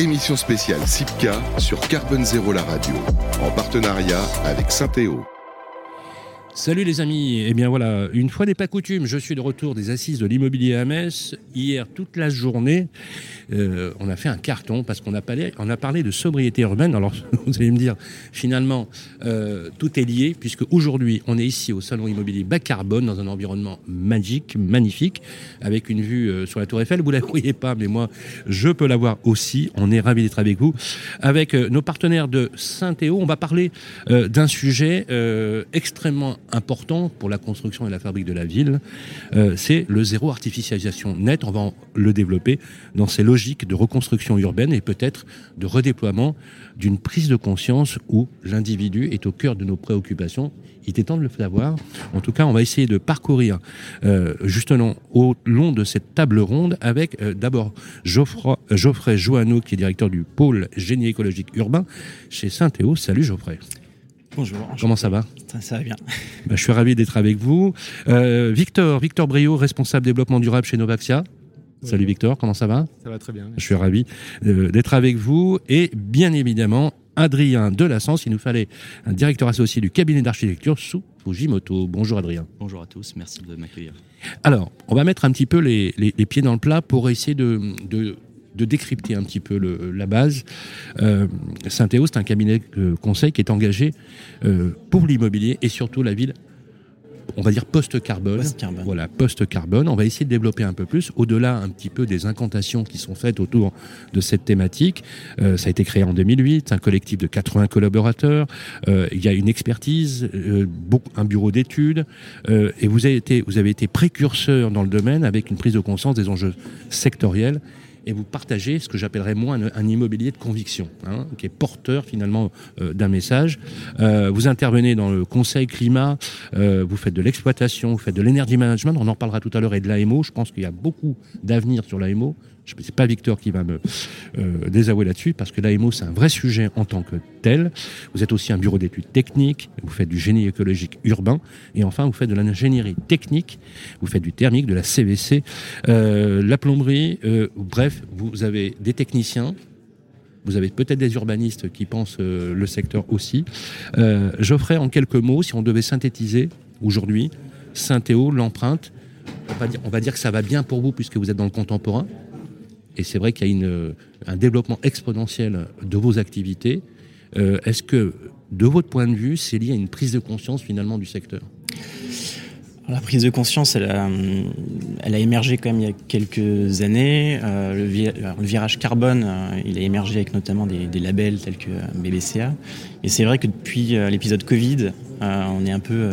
Émission spéciale SIPCA sur Carbone Zéro la radio, en partenariat avec Saint-Théo. Salut les amis, eh bien voilà, une fois n'est pas coutume, je suis de retour des assises de l'immobilier à. Hier, toute la journée, euh, on a fait un carton parce qu'on a parlé, de sobriété urbaine. Alors vous allez me dire, finalement, euh, tout est lié puisque aujourd'hui, on est ici au salon immobilier bas carbone dans un environnement magique, magnifique, avec une vue euh, sur la Tour Eiffel. Vous la voyez pas, mais moi, je peux la voir aussi. On est ravis d'être avec vous, avec nos partenaires de Saint-Théo. On va parler d'un sujet extrêmement important pour la construction et la fabrique de la ville, euh, c'est le zéro artificialisation net. On va le développer dans ces logiques de reconstruction urbaine et peut-être de redéploiement d'une prise de conscience où l'individu est au cœur de nos préoccupations. Il était temps de le savoir. En tout cas, on va essayer de parcourir euh, justement au long de cette table ronde avec euh, d'abord Geoffroy, Geoffrey Joanneau, qui est directeur du pôle génie écologique urbain chez Saint-Théo. Salut Geoffrey. Bonjour. Comment ça va ça, va bien. Bah, je suis ravi d'être avec vous. Euh, Victor, Victor Brio, responsable développement durable chez Novaxia. Salut Victor, comment ça va Ça va très bien. Je suis ravi euh, d'être avec vous. Et bien évidemment, Adrien Delassens, il nous fallait un directeur associé du cabinet d'architecture sous Fujimoto. Bonjour Adrien. Bonjour à tous, merci de m'accueillir. Alors, on va mettre un petit peu les, pieds dans le plat pour essayer de de décrypter un petit peu la base. Euh, Saint-Théo, c'est un cabinet de conseil qui est engagé euh, pour l'immobilier et surtout la ville on va dire post-carbone. voilà, post-carbone. On va essayer de développer un peu plus, au-delà un petit peu des incantations qui sont faites autour de cette thématique. Euh, ça a été créé en 2008, un collectif de 80 collaborateurs. il y a une expertise, un bureau d'études, et vous avez, été, vous avez été précurseur dans le domaine avec une prise de conscience des enjeux sectoriels et vous partagez ce que j'appellerais moi un, immobilier de conviction, hein, qui est porteur finalement euh, d'un message. Euh, vous intervenez dans le conseil climat, euh, vous faites de l'exploitation, vous faites de l'énergie management, on en parlera tout à l'heure, et de l'AMO. Je pense qu'il y a beaucoup d'avenir sur l'AMO. Ce n'est pas Victor qui va me euh, désavouer là-dessus, parce que l'AMO, c'est un vrai sujet en tant que tel. Vous êtes aussi un bureau d'études techniques, vous faites du génie écologique urbain, et enfin, vous faites de l'ingénierie technique, vous faites du thermique, de la CVC, euh, la plomberie, euh, bref, vous avez des techniciens, vous avez peut-être des urbanistes qui pensent le secteur aussi. J'offrais en quelques mots, si on devait synthétiser aujourd'hui, Saint-Théo, l'empreinte, on va dire que ça va bien pour vous puisque vous êtes dans le contemporain. Et c'est vrai qu'il y a un développement exponentiel de vos activités. Euh, est-ce que, de votre point de vue, c'est lié à une prise de conscience finalement du secteur? La prise de conscience, elle a, émergé quand même il y a quelques années. Euh, le, virage carbone, euh, il a émergé avec notamment des labels tels que BBCA. Et c'est vrai que depuis l'épisode Covid, on est un peu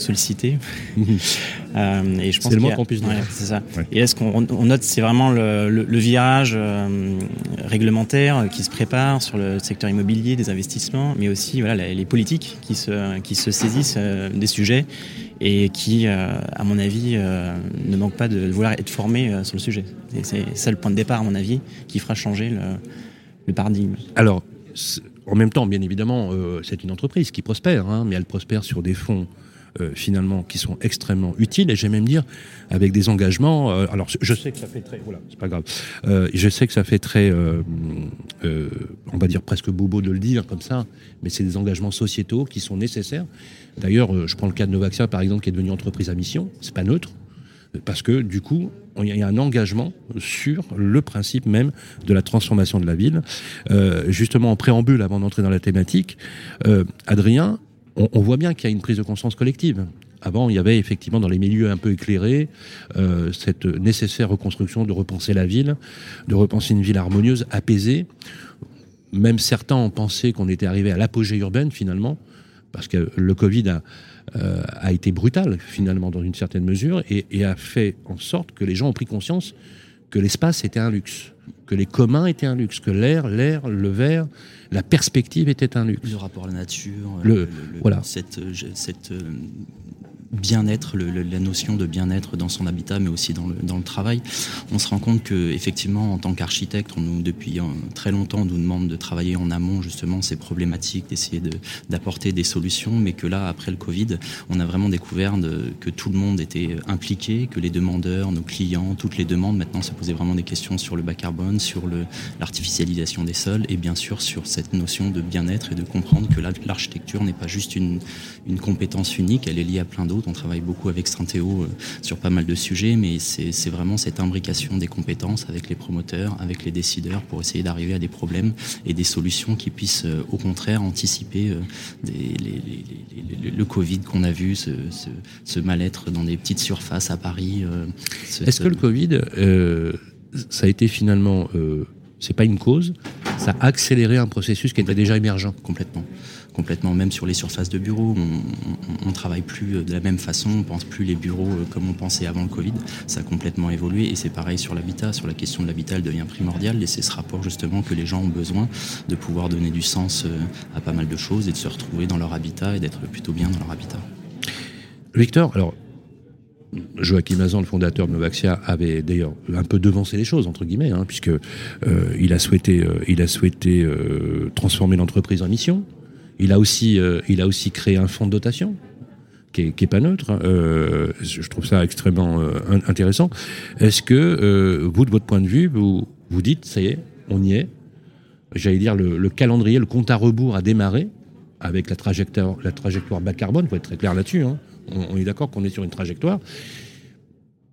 sollicité. euh, et je pense c'est le moins qu'on puisse dire. c'est ça. Et là, ce qu'on on note, c'est vraiment le, le, virage euh, réglementaire qui se prépare sur le secteur immobilier, des investissements, mais aussi voilà, les, politiques qui se, qui se saisissent euh, des sujets et qui, à mon avis, ne manquent pas de vouloir être formés sur le sujet. Et c'est ça le point de départ, à mon avis, qui fera changer le, le paradigme. Alors, en même temps, bien évidemment, c'est une entreprise qui prospère, hein, mais elle prospère sur des fonds euh, finalement qui sont extrêmement utiles et j'aime même dire avec des engagements. Euh, alors je sais que ça fait très, voilà, c'est pas grave. Euh, je sais que ça fait très, on va dire presque bobo de le dire comme ça, mais c'est des engagements sociétaux qui sont nécessaires. D'ailleurs, je prends le cas de Novaxia par exemple qui est devenu entreprise à mission. C'est pas neutre parce que du coup, il y a un engagement sur le principe même de la transformation de la ville. justement, en préambule, avant d'entrer dans la thématique, Adrien, on, voit bien qu'il y a une prise de conscience collective. Avant, il y avait effectivement dans les milieux un peu éclairés euh, cette nécessaire reconstruction de repenser la ville, de repenser une ville harmonieuse, apaisée. Même certains ont pensé qu'on était arrivé à l'apogée urbaine finalement, parce que le Covid a, euh, été brutal finalement dans une certaine mesure et, a fait en sorte que les gens ont pris conscience que l'espace était un luxe, que les communs étaient un luxe, que l'air, l'air, le verre, la perspective était un luxe. Le rapport à la nature, le, voilà. cette, cette bien-être, la notion de bien-être dans son habitat, mais aussi dans le, dans le travail. On se rend compte que effectivement, en tant qu'architecte, on nous depuis très longtemps nous demande de travailler en amont justement ces problématiques, d'essayer d'apporter des solutions, mais que là, après le Covid, on a vraiment découvert que tout le monde était impliqué, que les demandeurs, nos clients, toutes les demandes maintenant se posaient vraiment des questions sur le bas carbone, sur l'artificialisation des sols et bien sûr sur cette notion de bien-être et de comprendre que l'architecture n'est pas juste une, une compétence unique, elle est liée à plein d'autres on travaille beaucoup avec Saint-Théo euh, sur pas mal de sujets, mais c'est vraiment cette imbrication des compétences avec les promoteurs, avec les décideurs pour essayer d'arriver à des problèmes et des solutions qui puissent euh, au contraire anticiper euh, le Covid qu'on a vu, ce, mal-être dans des petites surfaces à Paris. Est-ce que le Covid, ça a été finalement, c'est pas une cause, ça a accéléré un processus qui était déjà émergent Complètement complètement, même sur les surfaces de bureaux. On, ne travaille plus de la même façon, on pense plus les bureaux euh, comme on pensait avant le Covid. Ça a complètement évolué et c'est pareil sur l'habitat. Sur la question de l'habitat, elle devient primordiale et c'est ce rapport justement que les gens ont besoin de pouvoir donner du sens euh, à pas mal de choses et de se retrouver dans leur habitat et d'être plutôt bien dans leur habitat. Victor, alors Joachim Azan, le fondateur de Novaxia, avait d'ailleurs un peu devancé les choses entre guillemets, hein, puisque euh, il a souhaité, a souhaité transformer l'entreprise en mission. Il a aussi, euh, créé un fonds de dotation qui est, pas neutre. Hein. Euh, je trouve ça extrêmement euh, intéressant. Est-ce que vous, de votre point de vue, vous dites, ça y est, on y est. J'allais dire le, calendrier, le compte à rebours a démarré avec la trajectoire, bas carbone. Faut être très clair là-dessus. Hein. On, est d'accord qu'on est sur une trajectoire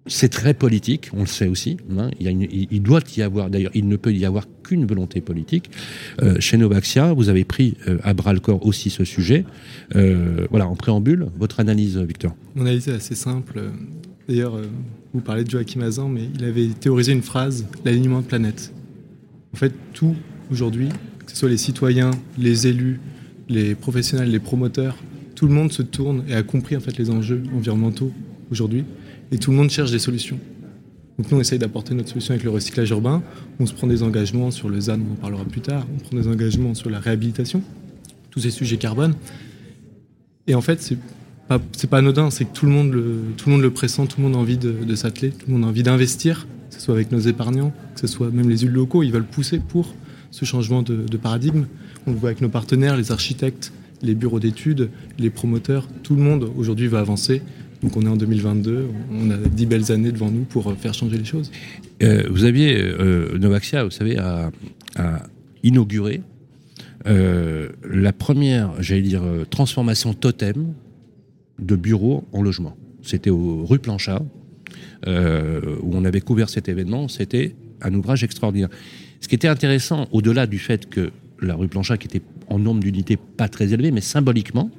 c'est très politique, on le sait aussi. Hein. Il, doit y avoir, d'ailleurs, il ne peut y avoir qu'une volonté politique. Euh, chez Novaxia, vous avez pris euh, à bras le corps aussi ce sujet. Euh, voilà, en préambule, votre analyse, Victor. Mon analyse est assez simple. D'ailleurs, vous parlez de Joachim Azan, mais il avait théorisé une phrase l'alignement de planète. En fait, tout aujourd'hui, que ce soit les citoyens, les élus, les professionnels, les promoteurs, tout le monde se tourne et a compris en fait les enjeux environnementaux aujourd'hui et tout le monde cherche des solutions. Donc nous, on essaye d'apporter notre solution avec le recyclage urbain. On se prend des engagements sur le ZAN, on en parlera plus tard. On prend des engagements sur la réhabilitation, tous ces sujets carbone. Et en fait, c'est pas, pas anodin, c'est que tout le, monde le, tout le monde le pressent, tout le monde a envie de, s'atteler, tout le monde a envie d'investir, que ce soit avec nos épargnants, que ce soit même les élus locaux, ils veulent pousser pour ce changement de, de paradigme. On le voit avec nos partenaires, les architectes, les bureaux d'études, les promoteurs, tout le monde aujourd'hui va avancer donc on est en 2022, on a dix belles années devant nous pour euh, faire changer les choses. Euh, vous aviez, euh, Novaxia, vous savez, a, inauguré la première, j'allais dire, transformation totem de bureaux en logement. C'était aux rue Planchat, où on avait couvert cet événement. C'était un ouvrage extraordinaire. Ce qui était intéressant, au-delà du fait que la rue Planchat, qui était en nombre d'unités pas très élevé, mais symboliquement,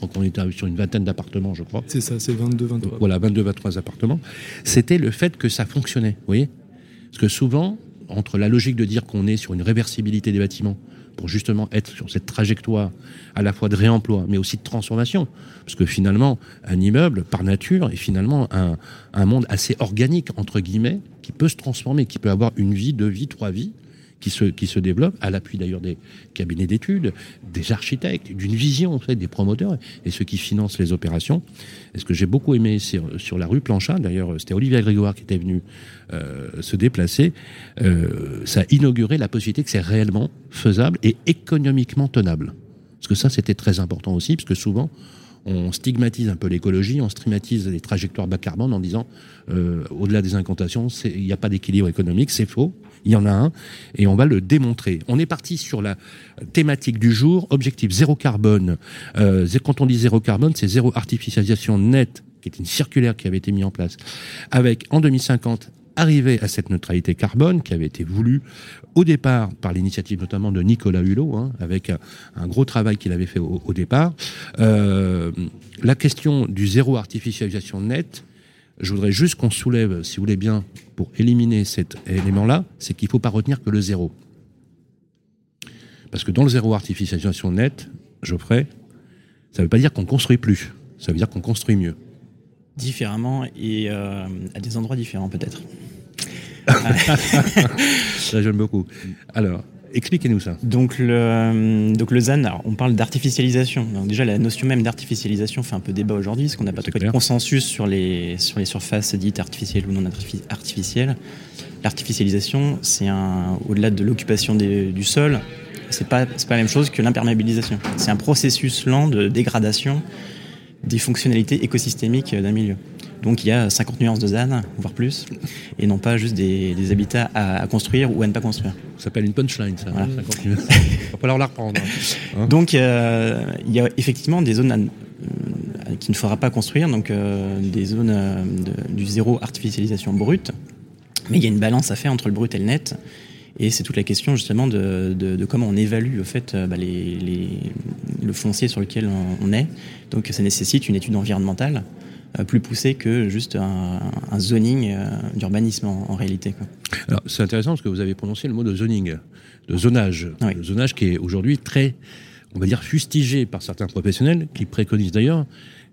crois qu'on était sur une vingtaine d'appartements, je crois. C'est ça, c'est 22, 23. Voilà, 22, 23 appartements. C'était le fait que ça fonctionnait, vous voyez Parce que souvent, entre la logique de dire qu'on est sur une réversibilité des bâtiments, pour justement être sur cette trajectoire à la fois de réemploi, mais aussi de transformation. Parce que finalement, un immeuble, par nature, est finalement un, un monde assez organique, entre guillemets, qui peut se transformer, qui peut avoir une vie, deux vies, trois vies, qui se, qui se développe, à l'appui d'ailleurs des cabinets d'études, des architectes, d'une vision en fait, des promoteurs et ceux qui financent les opérations. Et ce que j'ai beaucoup aimé sur, sur la rue Planchat, d'ailleurs c'était Olivier Grégoire qui était venu euh, se déplacer, euh, ça a inauguré la possibilité que c'est réellement faisable et économiquement tenable. Parce que ça c'était très important aussi, parce que souvent on stigmatise un peu l'écologie, on stigmatise les trajectoires bas carbone en disant, euh, au-delà des incantations, il n'y a pas d'équilibre économique, c'est faux. Il y en a un, et on va le démontrer. On est parti sur la thématique du jour, objectif zéro carbone. Euh, quand on dit zéro carbone, c'est zéro artificialisation nette, qui est une circulaire qui avait été mise en place, avec en 2050 arriver à cette neutralité carbone qui avait été voulue au départ par l'initiative notamment de Nicolas Hulot, hein, avec un, gros travail qu'il avait fait au, départ. Euh, la question du zéro artificialisation nette, je voudrais juste qu'on soulève, si vous voulez bien, pour éliminer cet élément-là, c'est qu'il ne faut pas retenir que le zéro. Parce que dans le zéro artificialisation nette, Geoffrey, ça ne veut pas dire qu'on construit plus, ça veut dire qu'on construit mieux. Différemment et euh, à des endroits différents peut-être. ça j'aime beaucoup. Alors, Expliquez-nous ça. Donc le, donc le ZAN, on parle d'artificialisation. Déjà la notion même d'artificialisation fait un peu débat aujourd'hui, parce qu'on n'a pas trop de consensus sur les, sur les surfaces dites artificielles ou non artificielles. L'artificialisation, c'est un, au-delà de l'occupation du sol, c'est pas, pas la même chose que l'imperméabilisation. C'est un processus lent de dégradation des fonctionnalités écosystémiques d'un milieu. Donc il y a 50 nuances de ZAN, voire plus, et non pas juste des, habitats à, construire ou à ne pas construire. Ça s'appelle une punchline, ça. Voilà. Il va falloir la reprendre. Hein. Donc euh, il y a effectivement des zones euh, qu'il ne faudra pas construire, donc euh, des zones du zéro artificialisation brute, mais il y a une balance à faire entre le brut et le net. Et c'est toute la question justement de, comment on évalue au fait bah, le foncier sur lequel on est. Donc ça nécessite une étude environnementale plus poussé que juste un, zoning euh, d'urbanisme en, réalité. Alors c'est intéressant parce que vous avez prononcé le mot de zoning, de zonage, le zonage qui est aujourd'hui très, on va dire, fustigé par certains professionnels qui préconisent d'ailleurs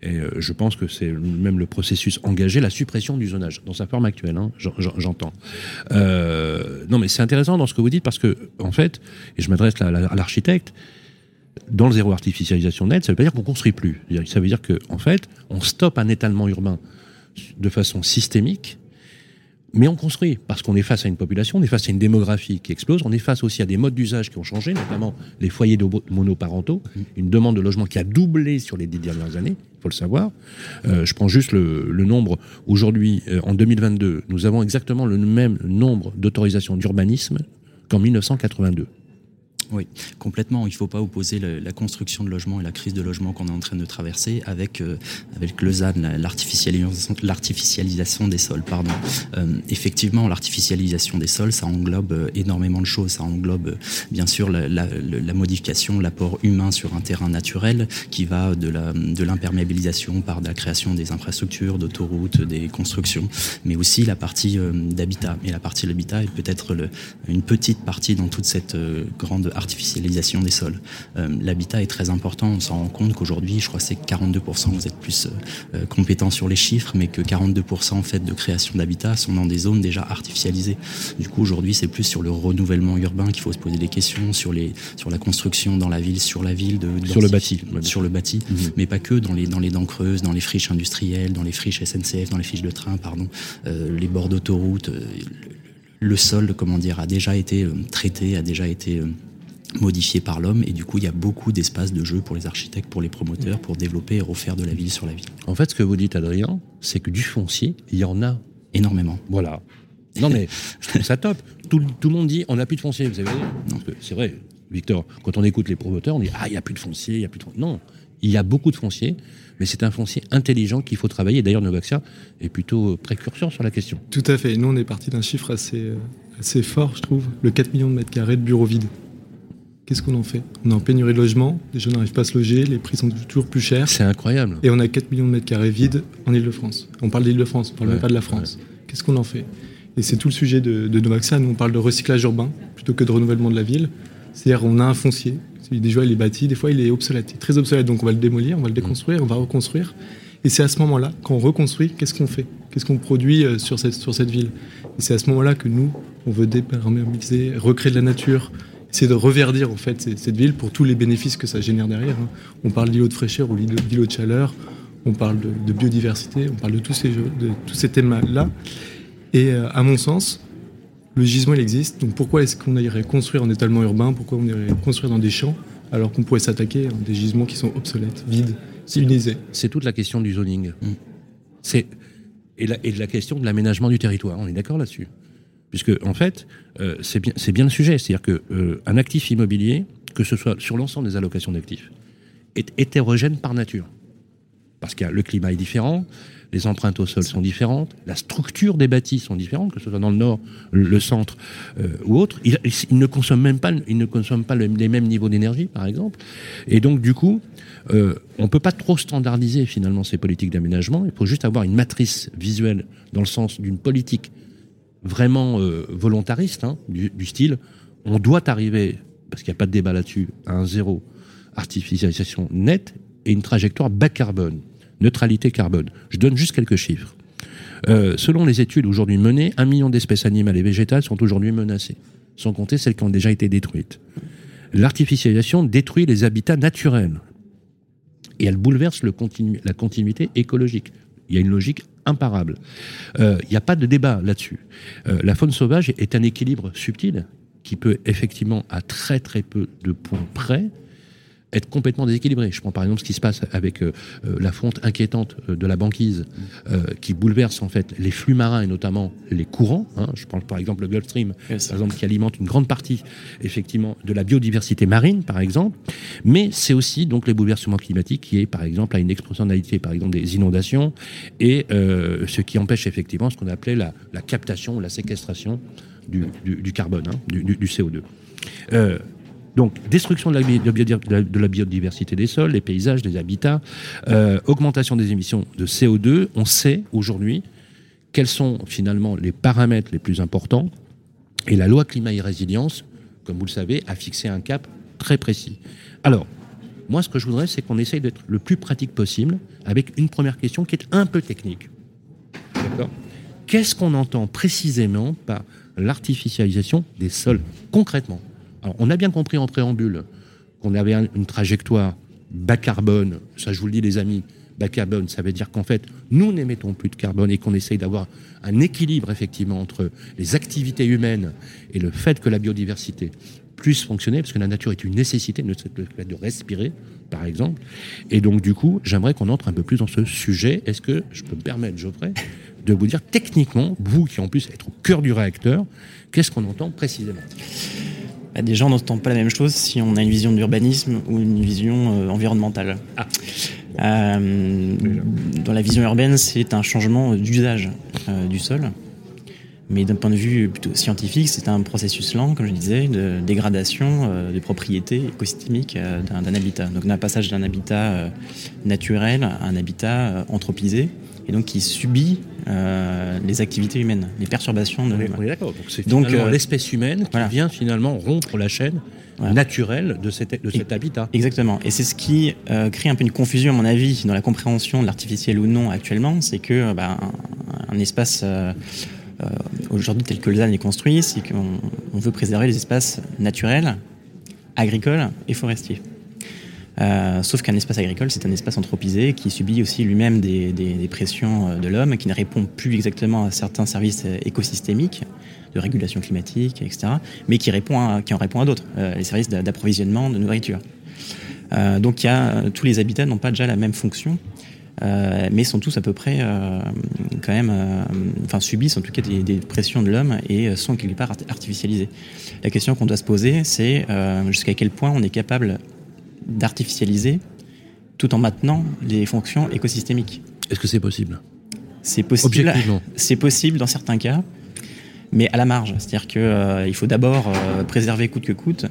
et euh, je pense que c'est même le processus engagé, la suppression du zonage, dans sa forme actuelle, hein, j'entends. non, mais c'est intéressant dans ce que vous dites, parce que, en fait, et je m'adresse à l'architecte, dans le zéro artificialisation net, ça ne veut pas dire qu'on construit plus. Ça veut dire qu'en en fait, on stoppe un étalement urbain de façon systémique, mais on construit parce qu'on est face à une population, on est face à une démographie qui explose, on est face aussi à des modes d'usage qui ont changé, notamment les foyers monoparentaux, une demande de logement qui a doublé sur les dix dernières années, il faut le savoir. Euh, je prends juste le, nombre. Aujourd'hui, euh, en 2022, nous avons exactement le même nombre d'autorisations d'urbanisme qu'en 1982. Oui, complètement. Il ne faut pas opposer la construction de logements et la crise de logement qu'on est en train de traverser avec, euh, avec le l'artificialisation des sols. Pardon. Euh, effectivement, l'artificialisation des sols, ça englobe euh, énormément de choses. Ça englobe bien sûr la, la modification, l'apport humain sur un terrain naturel qui va de l'imperméabilisation de par la création des infrastructures, d'autoroutes, des constructions, mais aussi la partie d'habitat. Et la partie de l'habitat est peut-être une petite partie dans toute cette grande artificialisation des sols. Euh, l'habitat est très important, on s'en rend compte qu'aujourd'hui, je crois que c'est 42%, vous êtes plus euh, euh, compétent sur les chiffres, mais que 42% en fait de création d'habitat sont dans des zones déjà artificialisées. Du coup, aujourd'hui, c'est plus sur le renouvellement urbain qu'il faut se poser des questions, sur, les, sur la construction dans la ville, sur la ville, de, sur le bâti. Sur le bâti, mhm. mais pas que dans les, dans les dents creuses, dans les friches industrielles, dans les friches SNCF, dans les fiches de train, pardon, les bords d'autoroute. le sol, comment dire, a déjà été traité, a déjà été modifié par l'homme et du coup il y a beaucoup d'espace de jeu pour les architectes, pour les promoteurs, pour développer et refaire de la ville sur la ville. En fait ce que vous dites Adrien, c'est que du foncier, il y en a énormément. Voilà. Non mais je trouve ça top. Tout, le monde dit on n'a plus de foncier, vous avez C'est vrai, Victor, quand on écoute les promoteurs, on dit ah il n'y a plus de foncier, il y a plus de foncier. Non, il y a beaucoup de foncier, mais c'est un foncier intelligent qu'il faut travailler. D'ailleurs, Novaxia est plutôt précurseur sur la question. Tout à fait. Nous, on est parti d'un chiffre assez, euh, assez fort, je trouve, le 4 millions de mètres carrés de bureaux vides. Qu'est-ce qu'on en fait? On est en pénurie de logement, les gens n'arrivent pas à se loger, les prix sont toujours plus chers. C'est incroyable. Et on a 4 millions de mètres carrés vides en Ile-de-France. On parle d'Ile-de-France, on parle même pas de la France. Qu'est-ce qu'on en fait? Et c'est tout le sujet de, de Novaxa. Nous, on parle de recyclage urbain plutôt que de renouvellement de la ville. C'est-à-dire, on a un foncier. Des fois, il est bâti, des fois, il est obsolète. Il est très obsolète. Donc, on va le démolir, on va le déconstruire, on va reconstruire. Et c'est à ce moment-là, quand on reconstruit, qu'est-ce qu'on fait? Qu'est-ce qu'on produit euh, sur cette, sur cette ville? Et c'est à ce moment-là que nous, on veut déperméabiliser, recréer de la nature, c'est de reverdir en fait cette ville pour tous les bénéfices que ça génère derrière. Hein. On parle d'îlots de fraîcheur ou d'îlots de chaleur, on parle de, biodiversité, on parle de tous ces, de tous ces thèmes-là. Et euh, à mon sens, le gisement il existe. Donc pourquoi est-ce qu'on irait construire en étalement urbain? Pourquoi on irait construire dans des champs alors qu'on pourrait s'attaquer à des gisements qui sont obsolètes, vides, civilisés? C'est toute la question du zoning. Mm. C'est et, et la question de l'aménagement du territoire. On est d'accord là-dessus? Puisque, en fait, euh, c'est bien, le sujet. C'est-à-dire qu'un euh, actif immobilier, que ce soit sur l'ensemble des allocations d'actifs, est hétérogène par nature. Parce que le climat est différent, les empreintes au sol sont différentes, la structure des bâtis sont différentes, que ce soit dans le nord, le centre euh, ou autre. Ils, ne consomment même pas, ne pas les mêmes niveaux d'énergie, par exemple. Et donc, du coup, on ne peut pas trop standardiser finalement ces politiques d'aménagement. Il faut juste avoir une matrice visuelle dans le sens d'une politique vraiment euh, volontariste, hein, du, style, on doit arriver, parce qu'il n'y a pas de débat là-dessus, à un zéro artificialisation nette et une trajectoire bas carbone, neutralité carbone. Je donne juste quelques chiffres. Euh, selon les études aujourd'hui menées, un million d'espèces animales et végétales sont aujourd'hui menacées. sans compter celles qui ont déjà été détruites. L'artificialisation détruit les habitats naturels et elle bouleverse le la continuité écologique. Il y a une logique imparable. Euh, il n'y a pas de débat là-dessus. Euh, la faune sauvage est un équilibre subtil qui peut effectivement, à très très peu de points près, être complètement déséquilibré. Je prends par exemple ce qui se passe avec euh, euh, la fonte inquiétante euh, de la banquise qui bouleverse en fait les flux marins et notamment les courants. Hein. Je pense par exemple le Gulf Stream, par exemple, qui alimente une grande partie effectivement de la biodiversité marine, par exemple. Mais c'est aussi donc les bouleversements climatiques qui est par exemple à une exponentialité, par exemple des inondations et ce qui empêche effectivement ce qu'on appelait la, captation ou la séquestration du, carbone, hein, du, du, CO2. Donc, destruction de la, biodiversité des sols, des paysages, des habitats, euh, augmentation des émissions de CO2. On sait aujourd'hui quels sont finalement les paramètres les plus importants. Et la loi climat et résilience, comme vous le savez, a fixé un cap très précis. Alors, moi, ce que je voudrais, c'est qu'on essaye d'être le plus pratique possible avec une première question qui est un peu technique. D'accord? Qu'est-ce qu'on entend précisément par l'artificialisation des sols? Concrètement on a bien compris en préambule qu'on avait une trajectoire bas carbone. Ça, je vous le dis, les amis, bas carbone, ça veut dire qu'en fait, nous n'émettons plus de carbone et qu'on essaye d'avoir un équilibre, effectivement, entre les activités humaines et le fait que la biodiversité puisse fonctionner, parce que la nature est une nécessité, fait de respirer, par exemple. Et donc, du coup, j'aimerais qu'on entre un peu plus dans ce sujet. Est-ce que je peux me permettre, Geoffrey, de vous dire techniquement, vous qui en plus êtes au cœur du réacteur, qu'est-ce qu'on entend précisément? Bah, des gens n'entendent pas la même chose si on a une vision d'urbanisme ou une vision euh, environnementale. Ah. Euh, dans la vision urbaine, c'est un changement d'usage euh, du sol. Mais d'un point de vue plutôt scientifique, c'est un processus lent, comme je disais, de dégradation des propriétés écosystémiques d'un habitat. Donc d'un passage d'un habitat naturel à un habitat anthropisé et donc qui subit euh, les activités humaines, les perturbations de l'humain. d'accord. Donc c'est euh, l'espèce humaine qui vient finalement rompre la chaîne naturelle de, cet, de cet habitat. Exactement. Et c'est ce qui euh, crée un peu une confusion, à mon avis, dans la compréhension de l'artificiel ou non actuellement. C'est que bah, un, espace aujourd'hui tel que le ZAN est construit, c'est qu'on veut préserver les espaces naturels, agricoles et forestiers. Euh, sauf qu'un espace agricole, c'est un espace anthropisé qui subit aussi lui-même des, pressions euh, de l'homme, qui ne répond plus exactement à certains services euh, écosystémiques de régulation climatique, etc., mais qui, répond qui en répond à d'autres, les services d'approvisionnement de nourriture. donc tous les habitats n'ont pas déjà la même fonction, mais sont tous à peu près quand même, enfin subissent en tout cas des, pressions de l'homme et sont quelque part artificialisés. La question qu'on doit se poser, c'est jusqu'à quel point on est capable d'artificialiser tout en maintenant les fonctions écosystémiques. Est-ce que c'est possible? C'est possible. C'est possible dans certains cas, mais à la marge. C'est-à-dire qu'il euh, faut d'abord euh, préserver coûte que coûte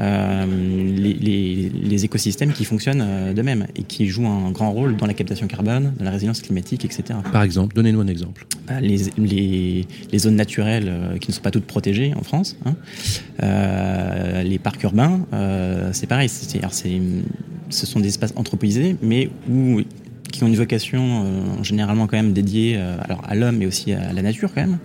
euh, les, écosystèmes qui fonctionnent euh, de même et qui jouent un grand rôle dans la captation carbone, dans la résilience climatique, etc. Par exemple, donnez-nous un exemple. Bah, les, zones naturelles euh, qui ne sont pas toutes protégées en France, hein. les parcs urbains, c'est pareil. ce sont des espaces anthropisés, mais où qui ont une vocation généralement quand même dédiée alors à l'homme mais aussi à la nature quand même.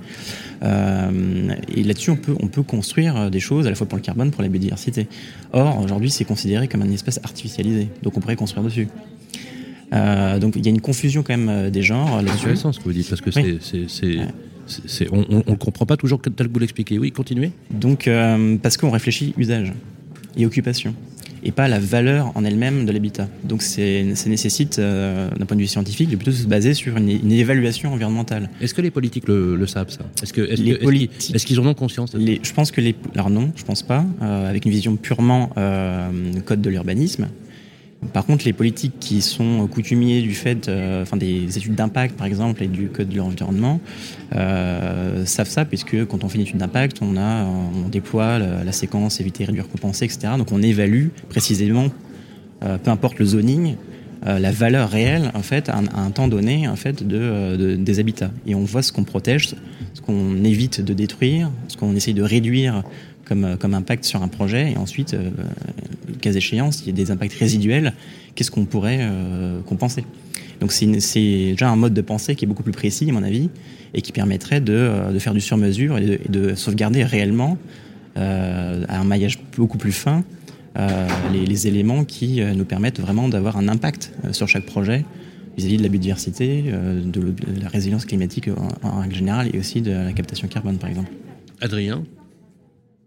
Euh, et là-dessus, on peut, on peut construire des choses à la fois pour le carbone, pour la biodiversité. Or, aujourd'hui, c'est considéré comme un espèce artificialisé, donc on pourrait construire dessus. Euh, donc il y a une confusion quand même euh, des genres. C'est intéressant ce que vous dites, parce que c'est, on ne comprend pas toujours tel que vous l'expliquez. Oui, continuez. Donc, parce qu'on réfléchit usage et occupation et pas la valeur en elle-même de l'habitat. Donc ça nécessite, euh, d'un point de vue scientifique, de plutôt se baser sur une, évaluation environnementale. Est-ce que les politiques le, savent ça? Est-ce que est-ce qu'ils en ont conscience les, Je pense que les alors non, je pense pas. Euh, avec une vision purement euh, code de l'urbanisme, par contre, les politiques qui sont coutumiers du fait, euh, des études d'impact par exemple et du code de l'environnement, euh, savent ça puisque quand on fait une étude d'impact, on on déploie la, séquence éviter, réduire, compenser, etc. Donc on évalue précisément, euh, peu importe le zoning, la valeur réelle en fait à un, temps donné des habitats et on voit ce qu'on protège, ce qu'on évite de détruire, ce qu'on essaye de réduire comme, comme impact sur un projet. Et ensuite cas échéant, s'il y a des impacts résiduels, qu'est-ce qu'on pourrait euh, compenser? Donc c'est déjà un mode de pensée qui est beaucoup plus précis, à mon avis, et qui permettrait de, euh, faire du sur-mesure et, de, sauvegarder réellement à un maillage beaucoup plus fin, les, éléments qui nous permettent vraiment d'avoir un impact sur chaque projet vis-à-vis de la biodiversité, de, la résilience climatique en règle générale et aussi de la captation carbone par exemple. Adrien?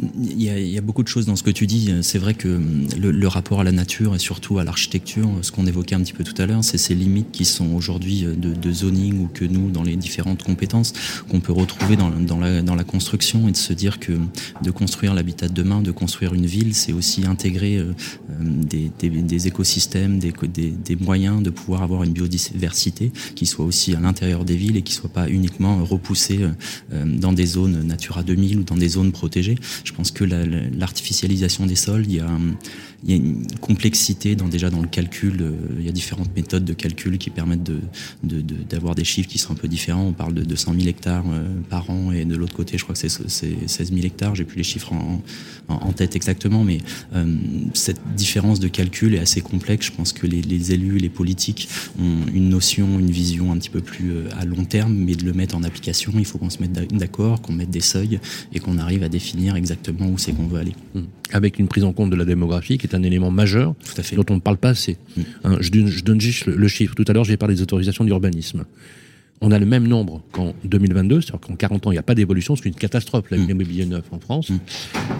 il y, a, beaucoup de choses dans ce que tu dis. C'est vrai que le, rapport à la nature et surtout à l'architecture, ce qu'on évoquait un petit peu tout à l'heure, c'est ces limites qui sont aujourd'hui de, zoning ou que nous, dans les différentes compétences qu'on peut retrouver dans, la, construction et de se dire que de construire l'habitat de demain, de construire une ville, c'est aussi intégrer euh, des, écosystèmes, des, moyens de pouvoir avoir une biodiversité qui soit aussi à l'intérieur des villes et qui soit pas uniquement repoussée euh, dans des zones Natura 2000 ou dans des zones protégées. Je pense que l'artificialisation des sols, il y a, il y a une complexité dans, déjà dans le calcul. Euh, il y a différentes méthodes de calcul qui permettent d'avoir de, des chiffres qui sont un peu différents. On parle de 200 000 hectares euh, par an et de l'autre côté, je crois que c'est 16 000 hectares. J'ai plus les chiffres en, tête exactement, mais euh, cette différence de calcul est assez complexe. Je pense que les, élus, les politiques ont une notion, une vision un petit peu plus à long terme, mais de le mettre en application, il faut qu'on se mette d'accord, qu'on mette des seuils et qu'on arrive à définir exactement où c'est qu'on veut aller. Mmh. Avec une prise en compte de la démographie un élément majeur dont on ne parle pas assez. Hein, je, donne, juste le, chiffre. Tout à l'heure, j'ai parlé des autorisations d'urbanisme. On a le même nombre qu'en 2022, c'est-à-dire qu'en 40 ans, il n'y a pas d'évolution, c'est une catastrophe, l'immobilier mm. neuf en France. Mm.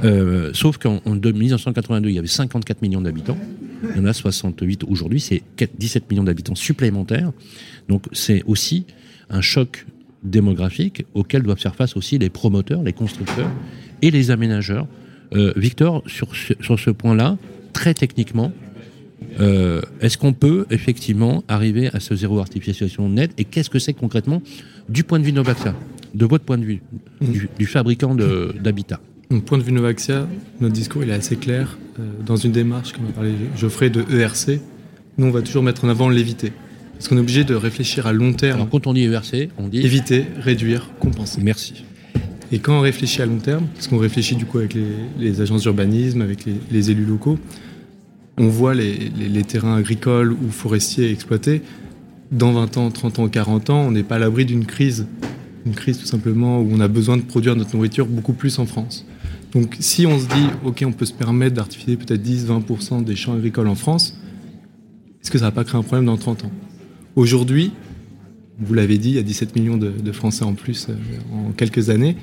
Euh, sauf qu'en 1982, il y avait 54 millions d'habitants. Il y en a 68 aujourd'hui, c'est 17 millions d'habitants supplémentaires. Donc c'est aussi un choc démographique auquel doivent faire face aussi les promoteurs, les constructeurs et les aménageurs. Euh, Victor, sur sur ce point-là, très techniquement, euh, est-ce qu'on peut effectivement arriver à ce zéro artificialisation net Et qu'est-ce que c'est concrètement du point de vue de Novaxia, de votre point de vue, du, fabricant d'habitat Mon point de vue Novaxia, notre discours il est assez clair. Euh, dans une démarche, comme a parlé Geoffrey, de ERC, nous on va toujours mettre en avant l'éviter. Parce qu'on est obligé de réfléchir à long terme. Alors quand on dit ERC, on dit éviter, réduire, compenser. Merci. Et quand on réfléchit à long terme, parce qu'on réfléchit du coup avec les, agences d'urbanisme, avec les, élus locaux, on voit les, terrains agricoles ou forestiers exploités. Dans 20 ans, 30 ans, 40 ans, on n'est pas à l'abri d'une crise. Une crise tout simplement où on a besoin de produire notre nourriture beaucoup plus en France. Donc si on se dit, OK, on peut se permettre d'artificier peut-être 10-20% des champs agricoles en France, est-ce que ça va pas créer un problème dans 30 ans? Aujourd'hui, vous l'avez dit, il y a 17 millions de, Français en plus euh, en quelques années.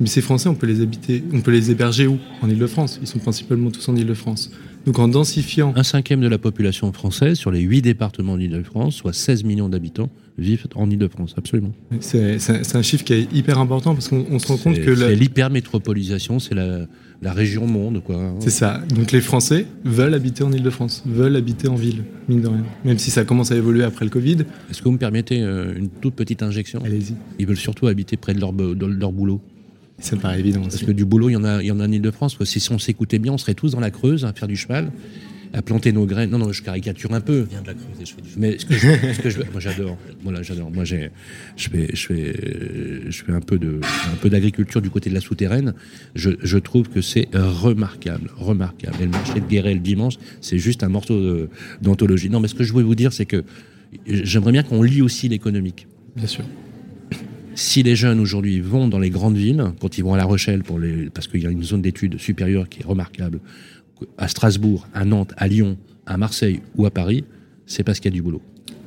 Mais ces Français, on peut les habiter, on peut les héberger où? En Ile-de-France. Ils sont principalement tous en Ile-de-France. Donc en densifiant. Un cinquième de la population française sur les huit départements d'Ile-de-France, soit 16 millions d'habitants, vivent en Ile-de-France, absolument. C'est un chiffre qui est hyper important parce qu'on se rend compte que. C'est l'hypermétropolisation, c'est la, la région monde, quoi. C'est ça. Donc les Français veulent habiter en Ile-de-France, veulent habiter en ville, mine de rien. Même si ça commence à évoluer après le Covid. Est-ce que vous me permettez euh, une toute petite injection? Allez-y. Ils veulent surtout habiter près de leur, de leur boulot. Ça me paraît évident. Parce que du boulot, il y en a, il y en a en Ile-de-France. Si on s'écoutait bien, on serait tous dans la Creuse à faire du cheval à planter nos graines. Non, non, je caricature un peu. Je viens de la Creuse et je fais du Mais ce que je, ce que je moi j'adore. Voilà, j'adore. Moi, j'ai, je fais, je fais, je fais un peu de, un peu d'agriculture du côté de la souterraine. Je, je trouve que c'est remarquable, remarquable. Et le marché de Guéret le dimanche, c'est juste un morceau d'anthologie. Non, mais ce que je voulais vous dire, c'est que j'aimerais bien qu'on lie aussi l'économique. Bien sûr. Si les jeunes aujourd'hui vont dans les grandes villes, quand ils vont à La Rochelle, pour les, parce qu'il y a une zone d'études supérieure qui est remarquable, à Strasbourg, à Nantes, à Lyon, à Marseille ou à Paris, c'est parce qu'il y a du boulot.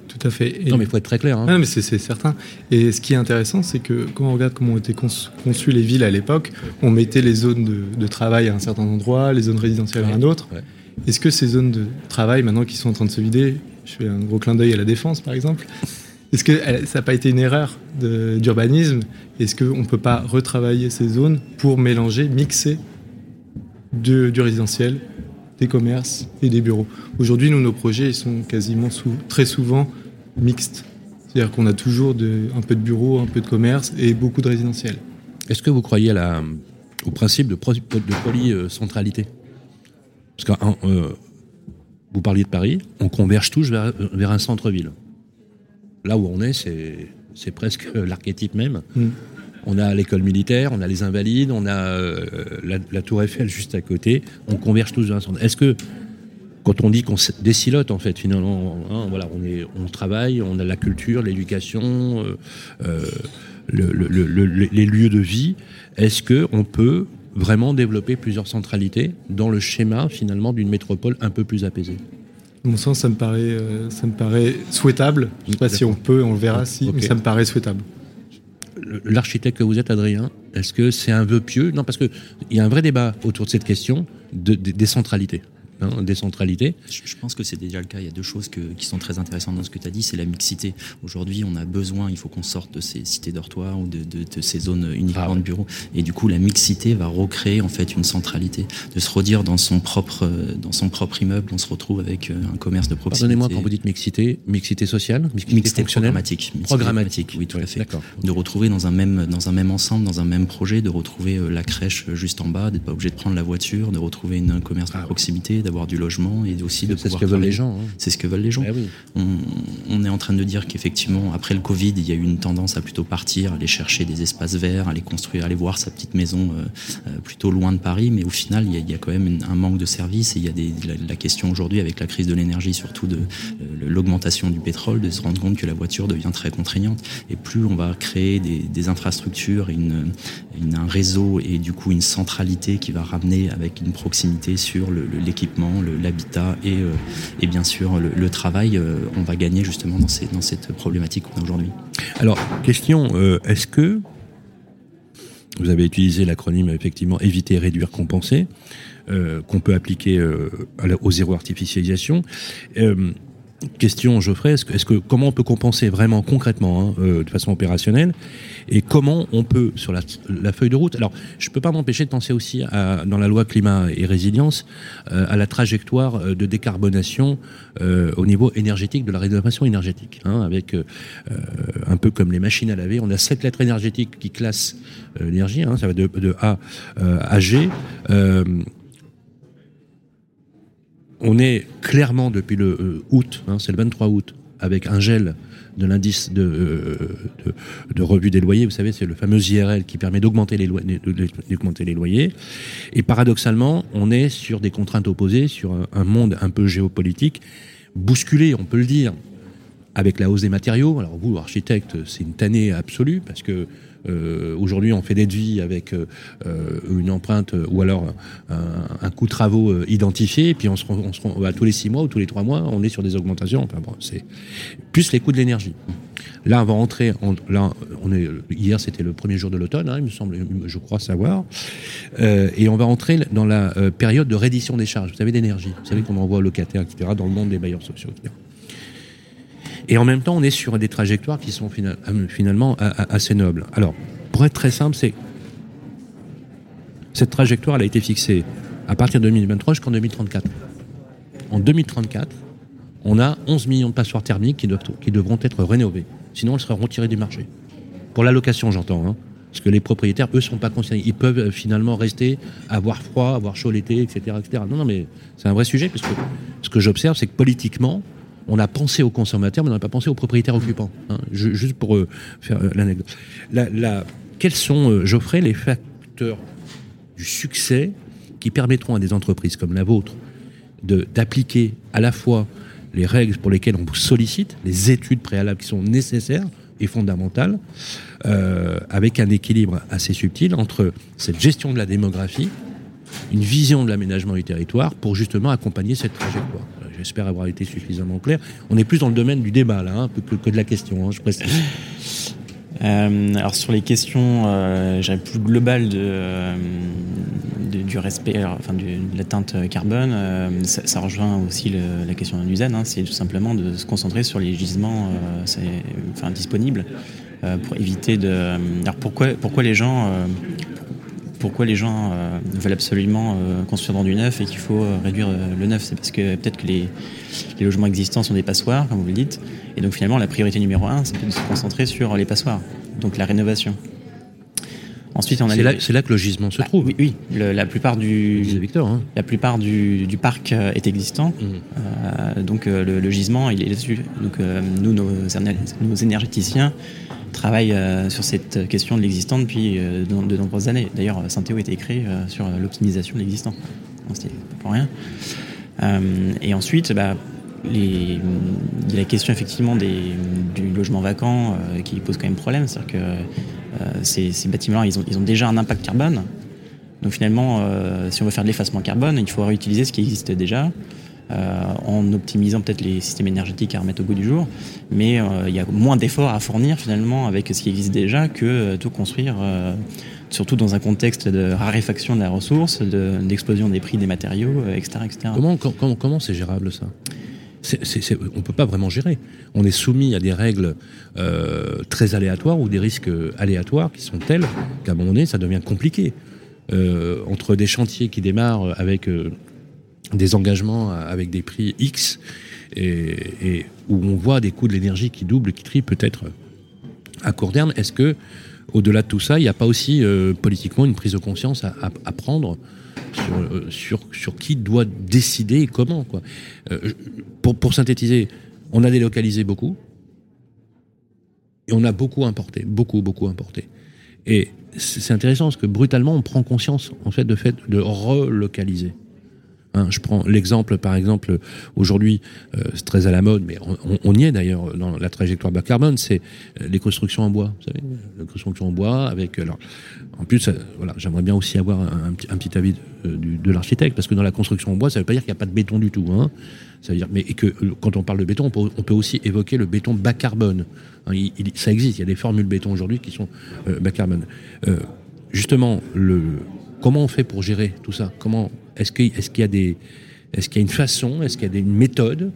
Tout à fait. non, mais il faut être très clair. Hein. Non, mais c'est certain. Et ce qui est intéressant, c'est que quand on regarde comment ont été conçues les villes à l'époque, on mettait les zones de, travail à un certain endroit, les zones résidentielles à un autre. Est-ce que ces zones de travail, maintenant qui sont en train de se vider, je fais un gros clin d'œil à la défense par exemple, est-ce que ça n'a pas été une erreur d'urbanisme? Est-ce qu'on ne peut pas retravailler ces zones pour mélanger, mixer du résidentiel, des commerces et des bureaux. Aujourd'hui, nous, nos projets ils sont quasiment très souvent mixtes. C'est-à-dire qu'on a toujours un peu de bureaux, un peu de commerce et beaucoup de résidentiel. Est-ce que vous croyez au principe de, de polycentralité? Parce que euh, vous parliez de Paris, on converge tous vers, un centre-ville. Là où on est, c'est presque l'archétype même. Mm. On a l'école militaire, on a les Invalides, on a euh, la, Tour Eiffel juste à côté. On converge tous dans un centre. Est-ce que quand on dit qu'on décilote en fait finalement, hein, voilà, on, est, on travaille, on a la culture, l'éducation, euh, euh, les lieux de vie. Est-ce que on peut vraiment développer plusieurs centralités dans le schéma finalement d'une métropole un peu plus apaisée? Mon sens, ça me paraît, ça me paraît souhaitable. Je ne sais pas si on peut, on le verra si, mais ça me paraît souhaitable. L'architecte que vous êtes, Adrien, est-ce que c'est un vœu pieux? Non, parce qu'il y a un vrai débat autour de cette question de, de décentralité. Hein, décentralité. Je, pense que c'est déjà le cas. Il y a deux choses qui sont très intéressantes dans ce que tu as dit, c'est la mixité. Aujourd'hui, on a besoin, il faut qu'on sorte de ces cités dortoirs ou de, ces zones uniquement ah de bureaux. Et du coup, la mixité va recréer en fait une centralité, de se redire dans son propre, dans son propre immeuble, on se retrouve avec euh, un commerce de proximité. Pardonnez-moi quand vous dites mixité, mixité sociale, mixité, programmatique, programmatique, oui tout à fait. De retrouver dans un même dans un même ensemble, dans un même projet, de retrouver euh, la crèche juste en bas, d'être pas obligé de prendre la voiture, de retrouver un commerce de ah proximité d'avoir du logement et aussi de C'est ce que veulent les gens. Hein. C'est ce que veulent les gens. Eh on, est en train de dire qu'effectivement, après le Covid, il y a eu une tendance à plutôt partir, aller chercher des espaces verts, aller construire, aller voir sa petite maison euh, euh, plutôt loin de Paris. Mais au final, il y a, quand même un manque de services et il y a des, la, question aujourd'hui avec la crise de l'énergie, surtout de euh, l'augmentation du pétrole, de se rendre compte que la voiture devient très contraignante. Et plus on va créer des, infrastructures, une, un réseau et du coup une centralité qui va ramener avec une proximité sur l'équipement, l'habitat et, euh, et, bien sûr le, travail, euh, on va gagner justement dans cette problématique qu'on a aujourd'hui. Alors, question, euh, est-ce que vous avez utilisé l'acronyme effectivement éviter, réduire, compenser, qu'on peut appliquer au zéro artificialisation question, Geoffrey, est-ce que, comment on peut compenser vraiment concrètement, hein, euh, de façon opérationnelle, et comment on peut, sur la, feuille de route, alors je ne peux pas m'empêcher de penser aussi dans la loi climat et résilience, euh, à la trajectoire euh, de décarbonation au niveau énergétique, de la rénovation énergétique, hein, avec un peu comme les machines à laver, on a sept lettres énergétiques qui classent l'énergie, hein, ça va de A à G on est clairement depuis le euh, août, hein, c'est le 23 août, avec un gel de l'indice euh, de, revue des loyers. Vous savez, c'est le fameux IRL qui permet d'augmenter les, loyers. Et paradoxalement, on est sur des contraintes opposées, sur un, monde un peu géopolitique, bousculé, on peut le dire, avec la hausse des matériaux. Alors vous, architecte, c'est une tannée absolue, parce que euh, aujourd'hui, on fait des devis avec euh, euh, une empreinte ou alors un, coût de travaux identifié, puis on se, à tous les six mois ou tous les trois mois, on est sur des augmentations. Plus les coûts de l'énergie. Là, on va rentrer. hier, c'était le premier jour de l'automne, hein, il me semble, je crois savoir. et on va entrer dans la période de reddition des charges. Vous savez, d'énergie. Vous savez qu'on envoie aux locataires, etc., dans le monde des bailleurs sociaux, etc. Et en même temps, on est sur des trajectoires qui sont euh, finalement assez nobles. Alors, pour être très simple, c'est cette trajectoire, elle a été fixée à partir de 2023 jusqu'en 2034. En 2034, on a 11 millions de passoires thermiques qui, doivent, qui devront être rénovées. Sinon, elles seront retirées du marché. Pour la location, j'entends. Hein. parce que les propriétaires, eux, ne sont pas concernés. Ils peuvent euh, finalement rester, avoir froid, avoir chaud l'été, etc., etc. Non, non, mais c'est un vrai sujet, parce que ce que j'observe, c'est que politiquement, on a pensé aux consommateurs, mais on n'a pas pensé aux propriétaires occupants. Hein. juste pour euh, faire euh, l'anecdote. quels sont, euh, Geoffrey, les facteurs du succès qui permettront à des entreprises comme la vôtre d'appliquer à la fois les règles pour lesquelles on vous sollicite, les études préalables qui sont nécessaires et fondamentales, avec un équilibre assez subtil entre cette gestion de la démographie, une vision de l'aménagement du territoire pour justement accompagner cette trajectoire? J'espère avoir été suffisamment clair. On est plus dans le domaine du débat là, hein, que, de la question, hein, je précise. Euh, alors sur les questions, euh, plus globales euh, du respect, enfin de l'atteinte carbone, ça, rejoint aussi la question de l'usine. C'est tout simplement de se concentrer sur les gisements enfin, disponibles pour éviter de. Alors pourquoi, pourquoi les gens pourquoi les gens euh, veulent absolument euh, construire dans du neuf et qu'il faut euh, réduire le neuf C'est parce que peut-être que les, logements existants sont des passoires, comme vous le dites. Et donc finalement, la priorité numéro un, c'est de se concentrer sur les passoires, donc la rénovation. Ensuite, on a c'est, là, là, que le gisement se bah, trouve. Oui, oui. la plupart du Victor, hein. la plupart du, parc est existant, mmh. donc le, gisement il est là-dessus. Donc nous, nos, nos énergéticiens, travaille euh, sur cette question de l'existant depuis euh, de, nombreuses années. D'ailleurs, Synthéo a été créé euh, sur l'optimisation de l'existant. C'était pour rien. et ensuite, bah, les, il y a la question effectivement des, du logement vacant qui pose quand même problème. C'est-à-dire que ces, bâtiments-là, ils ont, déjà un impact carbone. Donc finalement, si on veut faire de l'effacement carbone, il faut réutiliser ce qui existe déjà. en optimisant peut-être les systèmes énergétiques à remettre au goût du jour, mais il y a moins d'efforts à fournir finalement avec ce qui existe déjà que tout construire surtout dans un contexte de raréfaction de la ressource, d'explosion des prix des matériaux, etc. etc. Comment c'est comment, gérable ça? On ne peut pas vraiment gérer. On est soumis à des règles euh, très aléatoires ou des risques aléatoires qui sont tels qu'à un moment donné, ça devient compliqué. Euh, entre des chantiers qui démarrent avec euh, des engagements avec des prix X et, où on voit des coûts de l'énergie qui doublent, qui trient peut-être à court terme, est-ce que au-delà de tout ça, il n'y a pas aussi politiquement une prise de conscience à prendre euh, sur, qui doit décider et comment. Quoi. Euh, pour, pour synthétiser, on a délocalisé beaucoup et on a beaucoup importé, beaucoup, beaucoup importé. Et c'est intéressant parce que brutalement, on prend conscience en fait de fait de relocaliser. Hein, je prends l'exemple, par exemple, aujourd'hui, euh, c'est très à la mode, mais on, y est d'ailleurs dans la trajectoire bas carbone, c'est euh, les constructions en bois. Vous savez, les constructions en bois avec. Alors, en plus, euh, voilà, j'aimerais bien aussi avoir un, petit avis de, l'architecte, parce que dans la construction en bois, ça ne veut pas dire qu'il n'y a pas de béton du tout. Hein. Ça veut dire, mais et que quand on parle de béton, on peut, aussi évoquer le béton bas carbone. Hein, ça existe, il y a des formules béton aujourd'hui qui sont bas carbone. justement, comment on fait pour gérer tout ça? Comment est-ce qu'il y a des, est-ce qu'il y a une façon, est-ce qu'il y a une méthode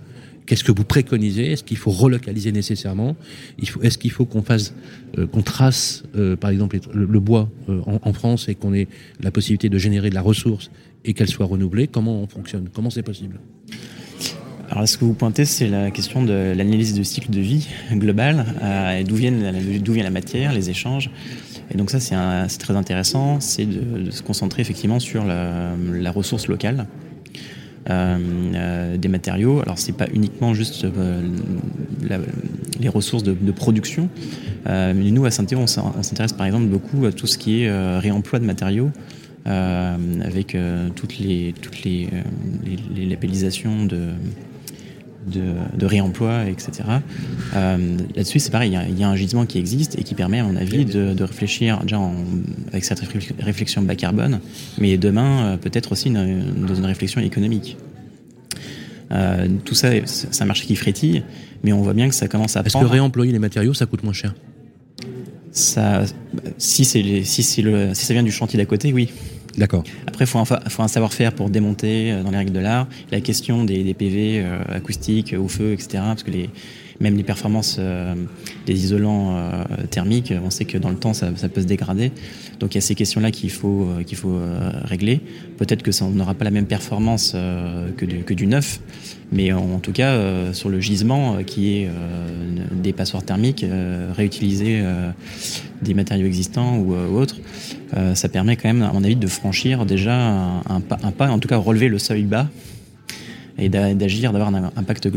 Qu'est-ce que vous préconisez Est-ce qu'il faut relocaliser nécessairement Est-ce qu'il faut qu'on fasse, euh, qu'on trace, euh, par exemple, le, bois euh, en, France et qu'on ait la possibilité de générer de la ressource et qu'elle soit renouvelée Comment on fonctionne Comment c'est possible? Alors, ce que vous pointez, c'est la question de l'analyse de cycle de vie global, d'où vient la matière, les échanges. Et donc ça, c'est très intéressant, c'est de, se concentrer effectivement sur la, ressource locale. Euh, euh, des matériaux. Alors c'est pas uniquement juste euh, les ressources de, production, mais nous à saint on s'intéresse par exemple beaucoup à tout ce qui est réemploi de matériaux, avec toutes les toutes les labellisations de de, réemploi, etc. Euh, là-dessus, c'est pareil, il y, a un gisement qui existe et qui permet, à mon avis, de, réfléchir déjà avec cette réflexion bas carbone, mais demain, euh, peut-être aussi dans une réflexion économique. Euh, tout ça, c'est un marché qui frétille, mais on voit bien que ça commence à Est-ce que réemployer les matériaux, ça coûte moins cher? Ça, si, si ça vient du chantier d'à côté, oui. D'accord. Après, il faut, un, savoir-faire pour démonter euh, dans les règles de l'art. La question des, PV euh, acoustiques au feu, etc. Parce que les, même les performances euh, des isolants thermiques, on sait que dans le temps, ça, peut se dégrader. Donc il y a ces questions-là qu'il faut, qu'il faut régler. Peut-être que ça, n'aura pas la même performance que, du, que du neuf, mais en, tout cas, sur le gisement qui est des passoires thermiques, réutiliser des matériaux existants ou, ou autres, euh, ça permet quand même, à mon avis, de franchir déjà un, pas, en tout cas relever le seuil bas et d'agir, d'avoir un impact,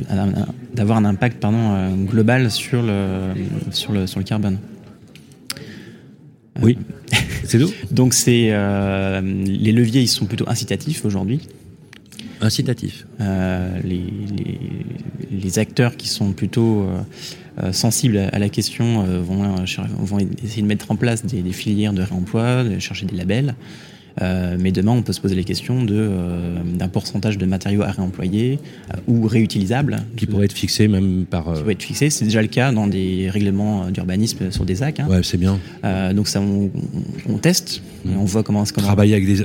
d'avoir un impact pardon, euh, global sur le, sur le, sur le carbone. Oui, c'est tout? Donc c'est euh, les leviers, ils sont plutôt incitatifs aujourd'hui. Incitatifs. les, les, acteurs qui sont plutôt euh, sensibles à la question euh, vont, euh, essayer de mettre en place des filières de réemploi, de chercher des labels. Euh, mais demain, on peut se poser les questions de, euh, d'un pourcentage de matériaux à réemployer euh, ou réutilisables. Qui pourrait être fixé même par. Qui pourrait être fixé. C'est déjà le cas dans des règlements d'urbanisme sur des AC. Hein. Ouais, c'est bien. donc ça, on, on teste, mmh. on voit comment. comment Travailler avec des.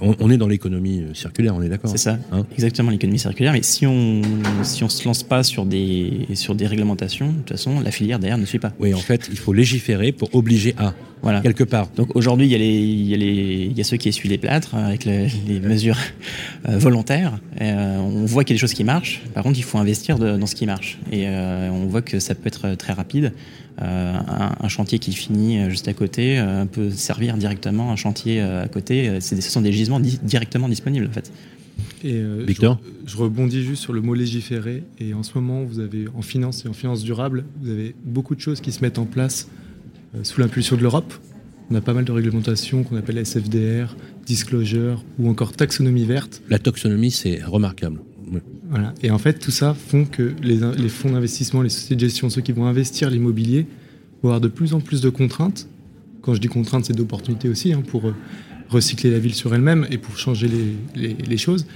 On, on, est dans l'économie circulaire, on est d'accord. C'est ça. Hein exactement l'économie circulaire. Mais si on si on se lance pas sur des sur des réglementations, de toute façon, la filière derrière ne suit pas. Oui, en fait, il faut légiférer pour obliger à. Voilà. Quelque part. Donc aujourd'hui, il y a les il y a les il y a ceux qui essuient les plâtres euh, avec les, mesures euh, volontaires. Euh, on voit qu'il y a des choses qui marchent. Par contre, il faut investir dans ce qui marche. Et on voit que ça peut être très rapide. Un, chantier qui finit juste à côté peut servir directement un chantier à côté. Ce sont des gisements directement disponibles en fait. Et Victor je, je, rebondis juste sur le mot légiférer. Et en ce moment, vous avez en finance et en finance durable, vous avez beaucoup de choses qui se mettent en place sous l'impulsion de l'Europe. On a pas mal de réglementations qu'on appelle SFDR, disclosure ou encore taxonomie verte. La taxonomie, c'est remarquable. Voilà. Et en fait, tout ça font que les, les fonds d'investissement, les sociétés de gestion, ceux qui vont investir l'immobilier, vont avoir de plus en plus de contraintes. Quand je dis contraintes, c'est d'opportunités aussi hein, pour, recycler la ville sur elle-même et pour changer les, choses.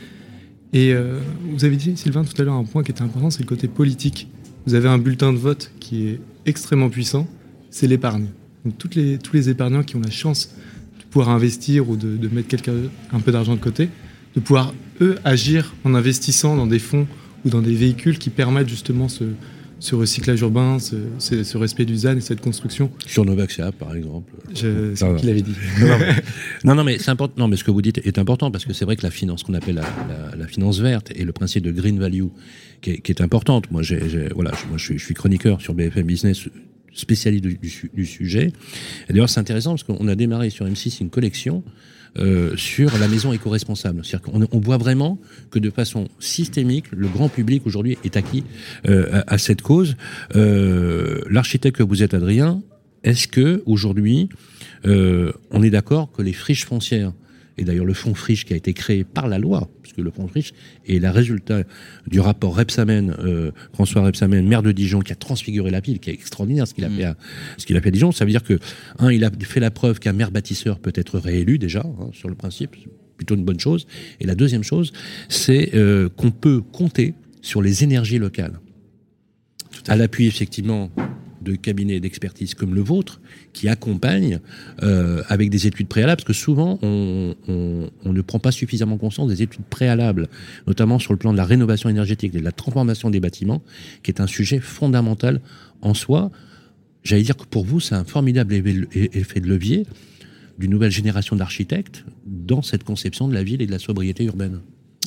Et euh, vous avez dit, Sylvain, tout à l'heure, un point qui était important, c'est le côté politique. Vous avez un bulletin de vote qui est extrêmement puissant, c'est l'épargne. Donc toutes les, tous les épargnants qui ont la chance de pouvoir investir ou de, de mettre un peu d'argent de côté, de pouvoir, eux, agir en investissant dans des fonds ou dans des véhicules qui permettent justement ce, ce recyclage urbain, ce, respect du ZAN et cette construction. Sur Novaxia, par exemple. C'est ce qu'il avait dit. Non, non, mais, important. Non, mais ce que vous dites est important parce que c'est vrai que la finance, qu'on appelle la, finance verte et le principe de green value, qui est, qui est importante. Moi, j'ai, voilà, moi, je suis, chroniqueur sur BFM Business spécialiste du, du sujet. Et d'ailleurs, c'est intéressant parce qu'on a démarré sur M6 une collection euh, sur la maison éco-responsable. C'est-à-dire qu'on on voit vraiment que de façon systémique, le grand public aujourd'hui est acquis euh, à, cette cause. Euh, l'architecte que vous êtes, Adrien, est-ce que aujourd'hui, on est d'accord que les friches foncières et d'ailleurs le fonds Friche qui a été créé par la loi, puisque le fonds Friche est le résultat du rapport Repsamen, euh, François Repsamen, maire de Dijon, qui a transfiguré la ville, qui est extraordinaire ce qu'il a, mm. fait à, ce qu'il a fait à Dijon. Ça veut dire que, un, il a fait la preuve qu'un maire bâtisseur peut être réélu déjà, hein, sur le principe, plutôt une bonne chose. Et la deuxième chose, c'est euh, qu'on peut compter sur les énergies locales. à l'appui, effectivement, de cabinets d'expertise comme le vôtre qui accompagnent euh, avec des études préalables, parce que souvent on, ne prend pas suffisamment conscience des études préalables, notamment sur le plan de la rénovation énergétique et de la transformation des bâtiments, qui est un sujet fondamental en soi. J'allais dire que pour vous, c'est un formidable effet de levier d'une nouvelle génération d'architectes dans cette conception de la ville et de la sobriété urbaine.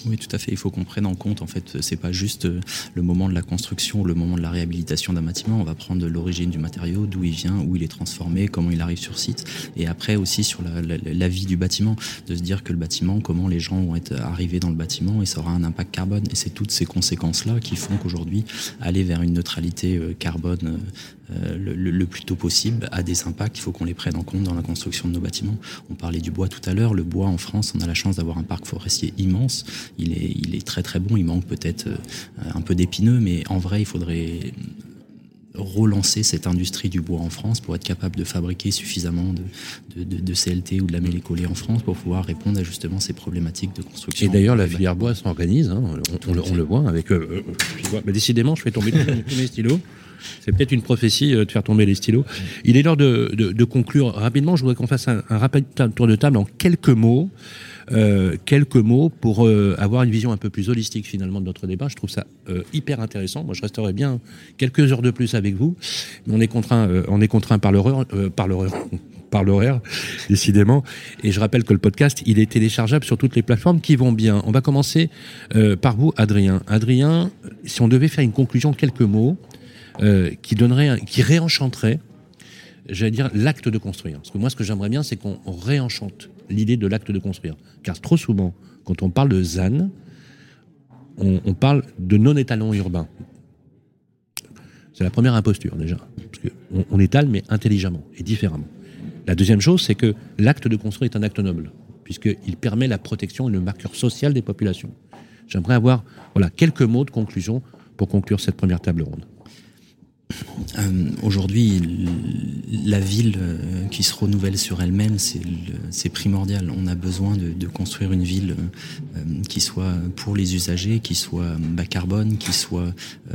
Oui, tout à fait. Il faut qu'on prenne en compte, en fait, c'est pas juste euh, le moment de la construction, le moment de la réhabilitation d'un bâtiment. On va prendre l'origine du matériau, d'où il vient, où il est transformé, comment il arrive sur site. Et après aussi sur la, vie du bâtiment, de se dire que le bâtiment, comment les gens vont être arrivés dans le bâtiment et ça aura un impact carbone. Et c'est toutes ces conséquences-là qui font qu'aujourd'hui, aller vers une neutralité euh, carbone euh, euh, le, plus tôt possible a des impacts. Il faut qu'on les prenne en compte dans la construction de nos bâtiments. On parlait du bois tout à l'heure. Le bois en France, on a la chance d'avoir un parc forestier immense. Il est, il est très très bon. Il manque peut-être euh, un peu d'épineux, mais en vrai, il faudrait relancer cette industrie du bois en France pour être capable de fabriquer suffisamment de, de, CLT ou de la mêlée collée en France pour pouvoir répondre à justement ces problématiques de construction. Et d'ailleurs, la filière bois s'organise, hein. on, le voit avec. Euh, décidément, je fais tomber tous mes stylos. C'est peut-être une prophétie euh, de faire tomber les stylos. Il est l'heure de, conclure rapidement. Je voudrais qu'on fasse un, rapide tour de table en quelques mots. Euh, quelques mots pour euh, avoir une vision un peu plus holistique finalement de notre débat. Je trouve ça hyper intéressant. Moi, je resterai bien quelques heures de plus avec vous, mais on est contraint, on est contraint par l'horaire, décidément. Et je rappelle que le podcast, il est téléchargeable sur toutes les plateformes qui vont bien. On va commencer par vous, Adrien. Adrien, si on devait faire une conclusion, quelques mots euh, qui donnerait, qui réenchanterait, j'allais dire, l'acte de construire. Parce que moi, ce que j'aimerais bien, c'est qu'on réenchante l'idée de l'acte de construire. Car trop souvent, quand on parle de ZAN, on, parle de non-étalon urbain. C'est la première imposture, déjà. On étale, mais intelligemment et différemment. La deuxième chose, c'est que l'acte de construire est un acte noble, puisqu'il permet la protection et le marqueur social des populations. J'aimerais avoir voilà, quelques mots de conclusion pour conclure cette première table ronde. Euh, aujourd'hui, la ville euh, qui se renouvelle sur elle-même, c'est primordial. On a besoin de, construire une ville euh, qui soit pour les usagers, qui soit bas carbone, qui soit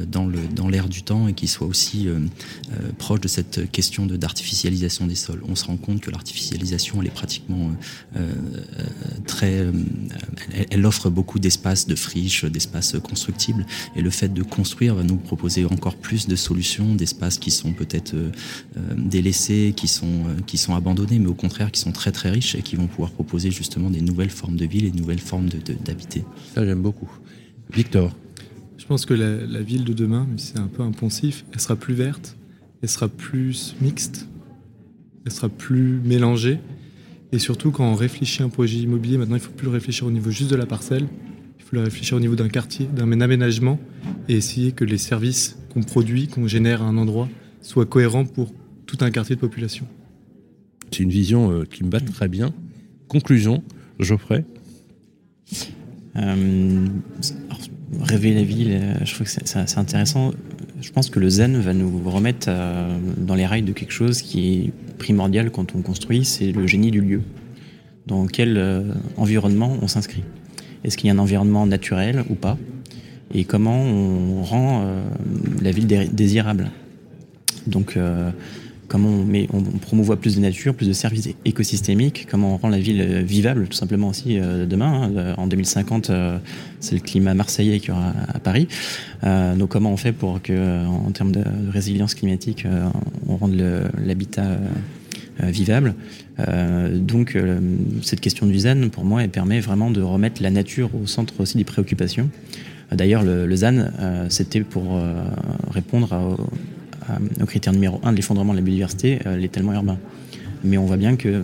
dans l'air du temps et qui soit aussi proche de cette question d'artificialisation des sols. On se rend compte que l'artificialisation, elle est pratiquement très... Elle, elle, offre beaucoup d'espaces de friches, d'espaces constructibles. Et le fait de construire va nous proposer encore plus de solutions d'espaces qui sont peut-être euh, euh, délaissés, qui sont, euh, qui sont abandonnés, mais au contraire qui sont très très riches et qui vont pouvoir proposer justement des nouvelles formes de ville et de nouvelles formes d'habiter. Ça j'aime beaucoup. Victor Je pense que la, ville de demain, c'est un peu impensif, elle sera plus verte, elle sera plus mixte, elle sera plus mélangée. Et surtout, quand on réfléchit à un projet immobilier, maintenant, il ne faut plus le réfléchir au niveau juste de la parcelle, faut le réfléchir au niveau d'un quartier, d'un aménagement, et essayer que les services qu'on produit, qu'on génère à un endroit, soit cohérent pour tout un quartier de population. C'est une vision euh, qui me va très bien. Conclusion, Geoffrey euh, Rêver la ville, euh, je trouve que c'est intéressant. Je pense que le zen va nous remettre dans les rails de quelque chose qui est primordial quand on construit, c'est le génie du lieu. dans quel environnement on s'inscrit. Est-ce qu'il y a un environnement naturel ou pas Et comment on rend la ville désirable Donc, comment on, met, promouvoit plus de nature, plus de services écosystémiques, comment on rend la ville euh, vivable tout simplement aussi euh, demain. Hein. Euh, en 2050, c'est le climat marseillais qui aura à Paris. donc comment on fait pour que, en, termes de, résilience climatique, on rende l'habitat vivable. donc cette question du ZAN, pour moi, elle permet vraiment de remettre la nature au centre aussi des préoccupations. D'ailleurs, le, le, ZAN, c'était pour répondre à, au euh, critère numéro un de l'effondrement de la biodiversité, euh, l'étalement urbain. Mais on voit bien qu'il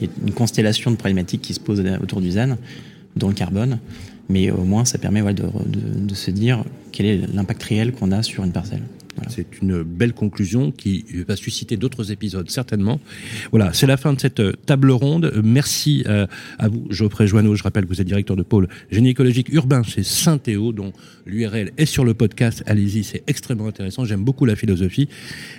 y a une constellation de problématiques qui se posent autour du ZAN, dont le carbone, mais au moins ça permet de, se dire quel est l'impact réel qu'on a sur une parcelle. C'est une belle conclusion qui va susciter d'autres épisodes, certainement. Voilà, c'est la fin de cette euh, table ronde. Merci euh, à vous, Geoffrey Joanneau. Je rappelle que vous êtes directeur de pôle gynécologique urbain chez Saint-Théo, dont l'URL est sur le podcast. Allez-y, c'est extrêmement intéressant. J'aime beaucoup la philosophie.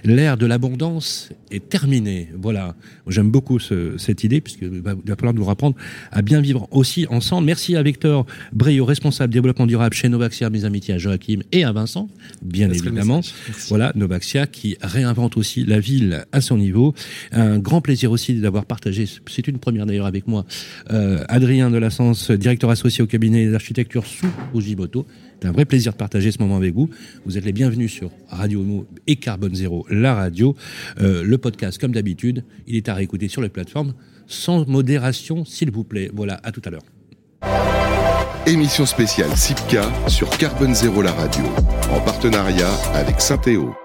L'ère de l'abondance est terminée. Voilà, j'aime beaucoup cette idée, puisqu'il va, falloir nous apprendre à bien vivre aussi ensemble. Merci à Victor Brio, responsable développement durable chez Novaxia, mes amitiés à Joachim et à Vincent, bien évidemment. Voilà, Novaxia qui réinvente aussi la ville à son niveau. Un grand plaisir aussi d'avoir partagé, c'est une première d'ailleurs avec moi, euh, Adrien de la Sens, directeur associé au cabinet d'architecture sous Ojimoto. C'est un vrai plaisir de partager ce moment avec vous. Vous êtes les bienvenus sur Radio Mo et Carbone Zéro, la radio. Euh, le podcast, comme d'habitude, il est à réécouter sur les plateformes sans modération, s'il vous plaît. Voilà, à tout à l'heure. Émission spéciale SIPCA sur Carbone Zéro la radio, en partenariat avec Saint-Théo.